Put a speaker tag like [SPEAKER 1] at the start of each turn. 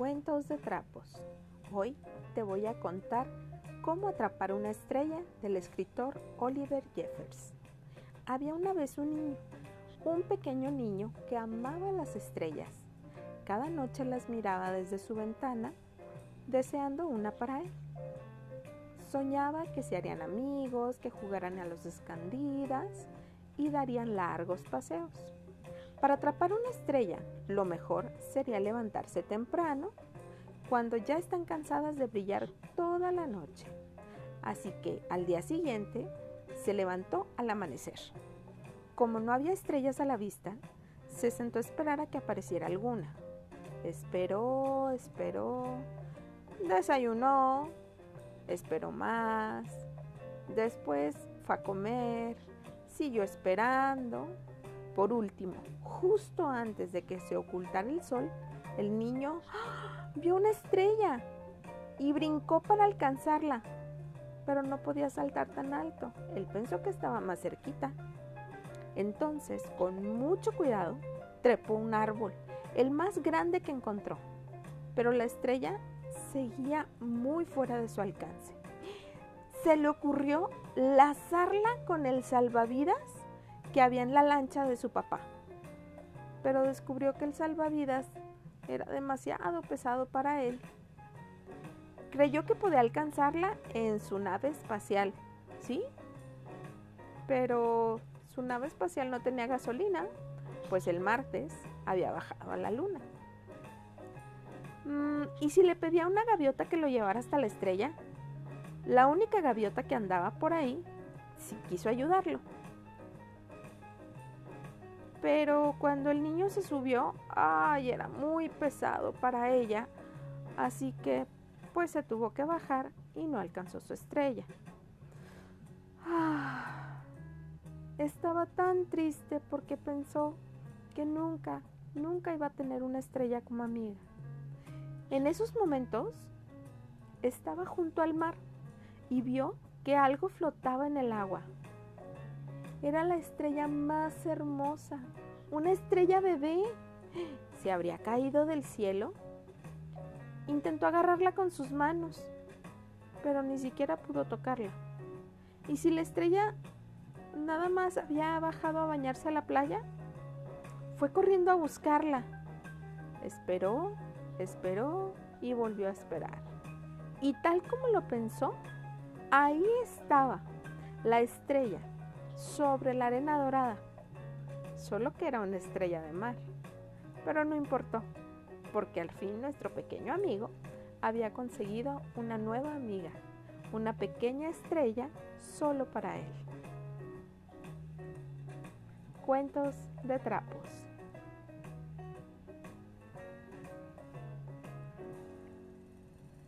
[SPEAKER 1] Cuentos de trapos. Hoy te voy a contar cómo atrapar una estrella del escritor Oliver Jeffers. Había una vez un niño, un pequeño niño que amaba las estrellas. Cada noche las miraba desde su ventana, deseando una para él. Soñaba que se harían amigos, que jugaran a los escondidas y darían largos paseos. Para atrapar una estrella, lo mejor sería levantarse temprano, cuando ya están cansadas de brillar toda la noche. Así que al día siguiente se levantó al amanecer. Como no había estrellas a la vista, se sentó a esperar a que apareciera alguna. Esperó, esperó, desayunó, esperó más, después fue a comer, siguió esperando. Por último, justo antes de que se ocultara el sol, el niño ¡ah! vio una estrella y brincó para alcanzarla, pero no podía saltar tan alto. Él pensó que estaba más cerquita. Entonces, con mucho cuidado, trepó un árbol, el más grande que encontró, pero la estrella seguía muy fuera de su alcance se le ocurrió lazarla con el salvavidas que había en la lancha de su papá. Pero descubrió que el salvavidas era demasiado pesado para él. Creyó que podía alcanzarla en su nave espacial, ¿sí? Pero su nave espacial no tenía gasolina, pues el martes había bajado a la luna. Mm, ¿Y si le pedía a una gaviota que lo llevara hasta la estrella? La única gaviota que andaba por ahí sí quiso ayudarlo. Pero cuando el niño se subió, ay, era muy pesado para ella, así que pues se tuvo que bajar y no alcanzó su estrella. Ah, estaba tan triste porque pensó que nunca, nunca iba a tener una estrella como amiga. En esos momentos estaba junto al mar y vio que algo flotaba en el agua. Era la estrella más hermosa, una estrella bebé. ¿Se habría caído del cielo? Intentó agarrarla con sus manos, pero ni siquiera pudo tocarla. ¿Y si la estrella nada más había bajado a bañarse a la playa? Fue corriendo a buscarla. Esperó, esperó y volvió a esperar. Y tal como lo pensó, Ahí estaba la estrella sobre la arena dorada, solo que era una estrella de mar. Pero no importó, porque al fin nuestro pequeño amigo había conseguido una nueva amiga, una pequeña estrella solo para él. Cuentos de trapos.